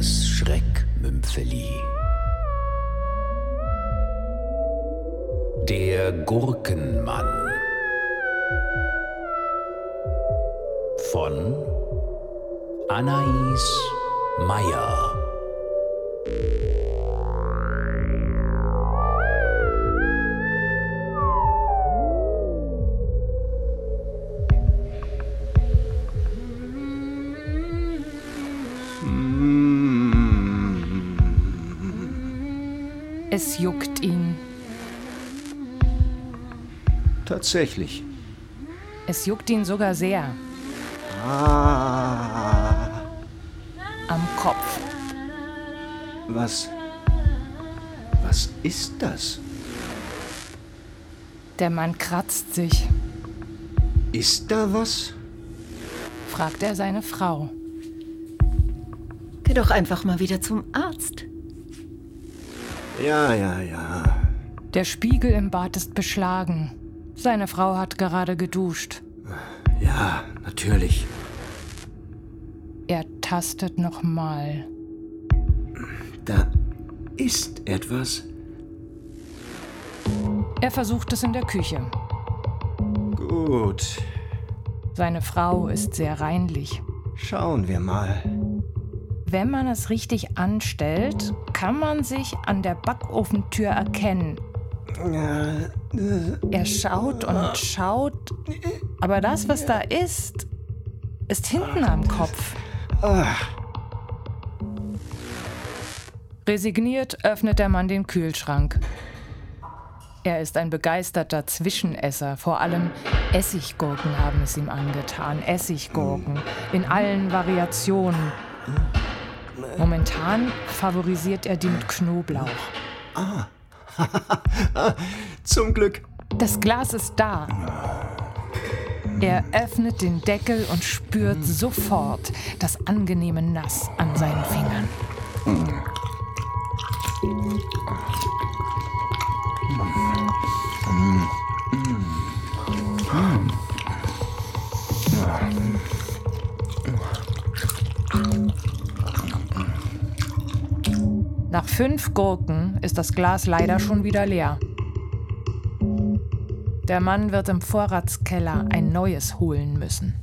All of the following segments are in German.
das Schreckmümpfeli. Der Gurkenmann von Anais Meyer Es juckt ihn. Tatsächlich. Es juckt ihn sogar sehr. Ah. Am Kopf. Was. Was ist das? Der Mann kratzt sich, Ist da was? fragt er seine Frau. Geh doch einfach mal wieder zum Arzt. Ja, ja, ja. Der Spiegel im Bad ist beschlagen. Seine Frau hat gerade geduscht. Ja, natürlich. Er tastet nochmal. Da ist etwas. Er versucht es in der Küche. Gut. Seine Frau ist sehr reinlich. Schauen wir mal. Wenn man es richtig anstellt, kann man sich an der Backofentür erkennen. Er schaut und schaut, aber das, was da ist, ist hinten am Kopf. Resigniert öffnet der Mann den Kühlschrank. Er ist ein begeisterter Zwischenesser. Vor allem Essiggurken haben es ihm angetan. Essiggurken in allen Variationen. Momentan favorisiert er die mit Knoblauch. zum Glück. Das Glas ist da. Er öffnet den Deckel und spürt sofort das angenehme Nass an seinen Fingern. Fünf Gurken ist das Glas leider schon wieder leer. Der Mann wird im Vorratskeller ein neues holen müssen.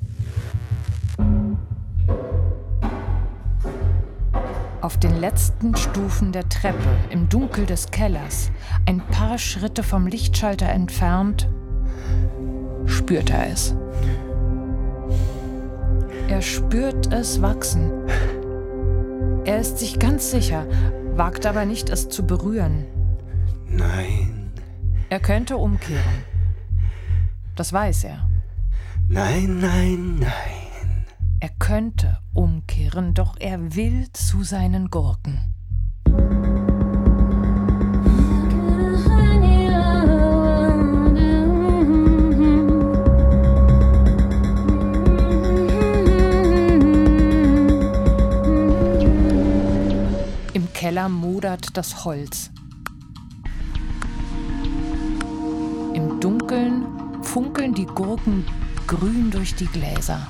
Auf den letzten Stufen der Treppe, im Dunkel des Kellers, ein paar Schritte vom Lichtschalter entfernt, spürt er es. Er spürt es wachsen. Er ist sich ganz sicher, wagt aber nicht, es zu berühren. Nein, Er könnte umkehren. Das weiß er. nein, nein, nein. Er könnte umkehren, doch er will zu seinen Gurken. Das Holz. Im Dunkeln funkeln die Gurken grün durch die Gläser.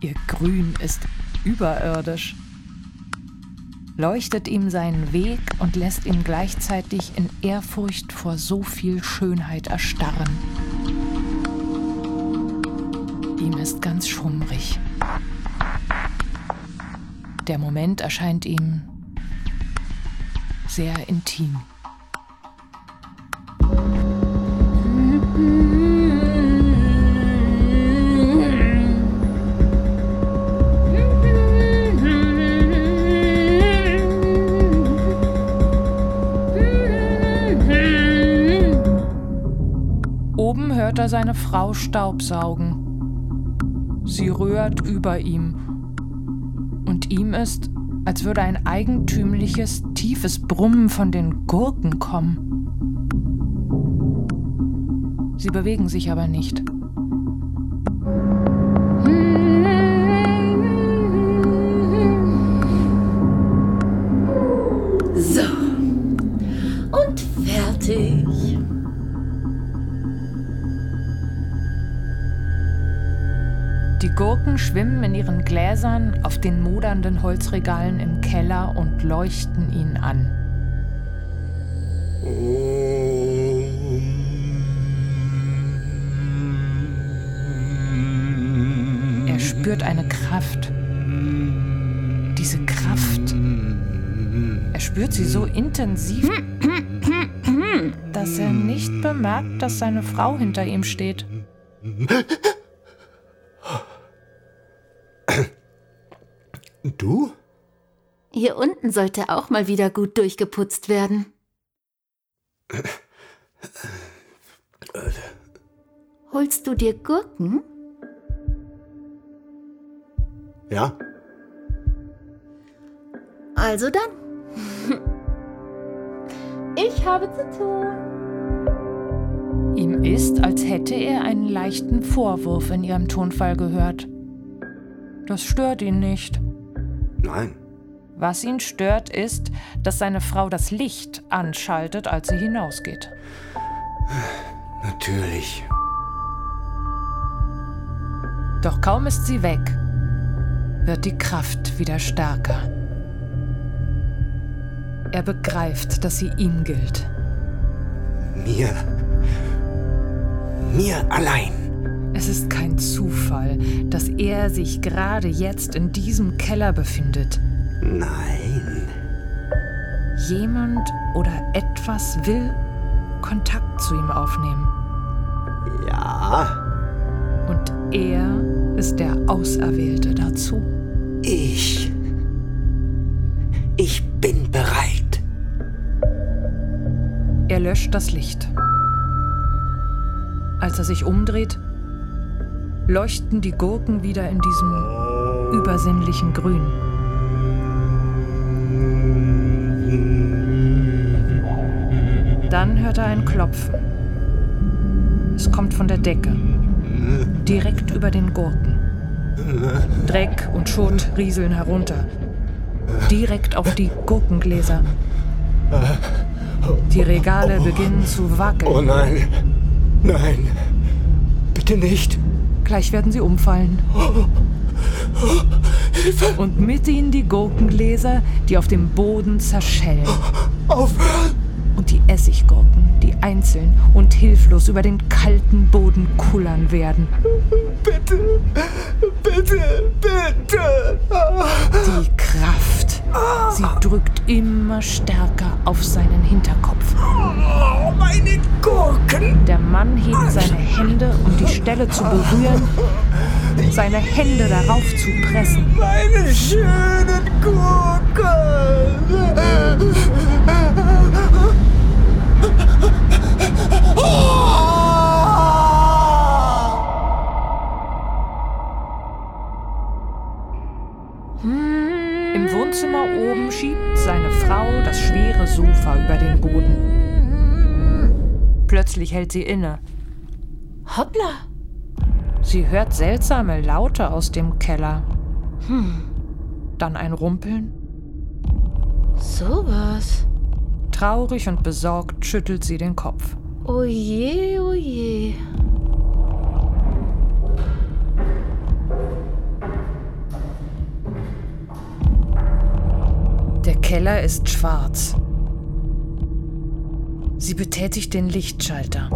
Ihr Grün ist überirdisch, leuchtet ihm seinen Weg und lässt ihn gleichzeitig in Ehrfurcht vor so viel Schönheit erstarren. Ihm ist ganz schummrig. Der Moment erscheint ihm sehr intim. Oben hört er seine Frau Staubsaugen. Sie rührt über ihm. Und ihm ist, als würde ein eigentümliches, tiefes Brummen von den Gurken kommen. Sie bewegen sich aber nicht. Gurken schwimmen in ihren Gläsern auf den modernden Holzregalen im Keller und leuchten ihn an. Er spürt eine Kraft. Diese Kraft. Er spürt sie so intensiv, dass er nicht bemerkt, dass seine Frau hinter ihm steht. Du? Hier unten sollte auch mal wieder gut durchgeputzt werden. Holst du dir Gurken? Ja? Also dann. Ich habe zu tun. Ihm ist, als hätte er einen leichten Vorwurf in ihrem Tonfall gehört. Das stört ihn nicht. Nein. Was ihn stört, ist, dass seine Frau das Licht anschaltet, als sie hinausgeht. Natürlich. Doch kaum ist sie weg, wird die Kraft wieder stärker. Er begreift, dass sie ihm gilt. Mir. Mir allein. Es ist kein Zufall, dass er sich gerade jetzt in diesem Keller befindet. Nein. Jemand oder etwas will Kontakt zu ihm aufnehmen. Ja. Und er ist der Auserwählte dazu. Ich. Ich bin bereit. Er löscht das Licht. Als er sich umdreht, leuchten die Gurken wieder in diesem übersinnlichen Grün. Dann hört er ein Klopfen. Es kommt von der Decke, direkt über den Gurken. Dreck und Schutt rieseln herunter, direkt auf die Gurkengläser. Die Regale beginnen zu wackeln. Oh nein. Nein. Bitte nicht. Gleich werden sie umfallen. Und mit ihnen die Gurkengläser, die auf dem Boden zerschellen. Aufhören. Und die Essiggurken, die einzeln und hilflos über den kalten Boden kullern werden. Bitte. Bitte. Bitte. Die Kraft. Sie drückt immer stärker auf seinen Hinterkopf. Oh, meine Gurken. Der Mann hebt seine Hände, um die Stelle zu berühren, seine Hände darauf zu pressen. Meine schönen Gurken. Sofa über den Boden. Plötzlich hält sie inne. Hoppla. Sie hört seltsame Laute aus dem Keller. Dann ein Rumpeln. Sowas. Traurig und besorgt schüttelt sie den Kopf. Oh je, oh. Der Keller ist schwarz. Sie betätigt den Lichtschalter.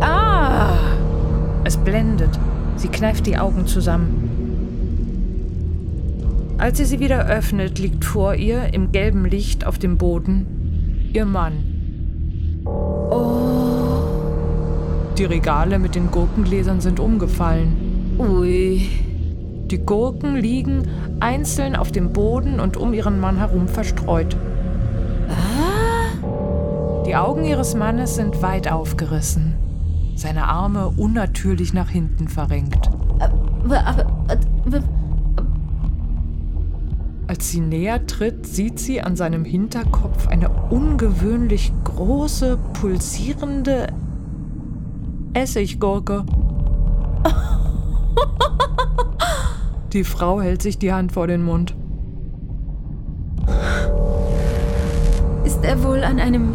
Ah! Es blendet. Sie kneift die Augen zusammen. Als sie sie wieder öffnet, liegt vor ihr im gelben Licht auf dem Boden ihr Mann. Oh. Die Regale mit den Gurkengläsern sind umgefallen. Ui. Die Gurken liegen einzeln auf dem Boden und um ihren Mann herum verstreut. Die Augen ihres Mannes sind weit aufgerissen, seine Arme unnatürlich nach hinten verrenkt. Als sie näher tritt, sieht sie an seinem Hinterkopf eine ungewöhnlich große, pulsierende Essiggurke. Die Frau hält sich die Hand vor den Mund. ist er wohl an einem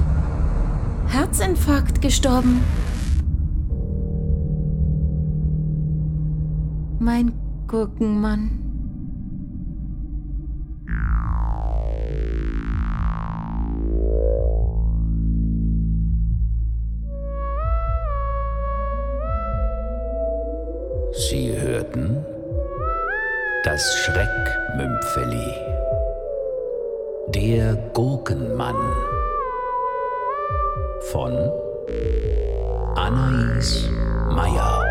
Herzinfarkt gestorben? Mein Gurkenmann. Sie hörten das Schreckmümpfeli. Der Gurkenmann von Anais Meyer.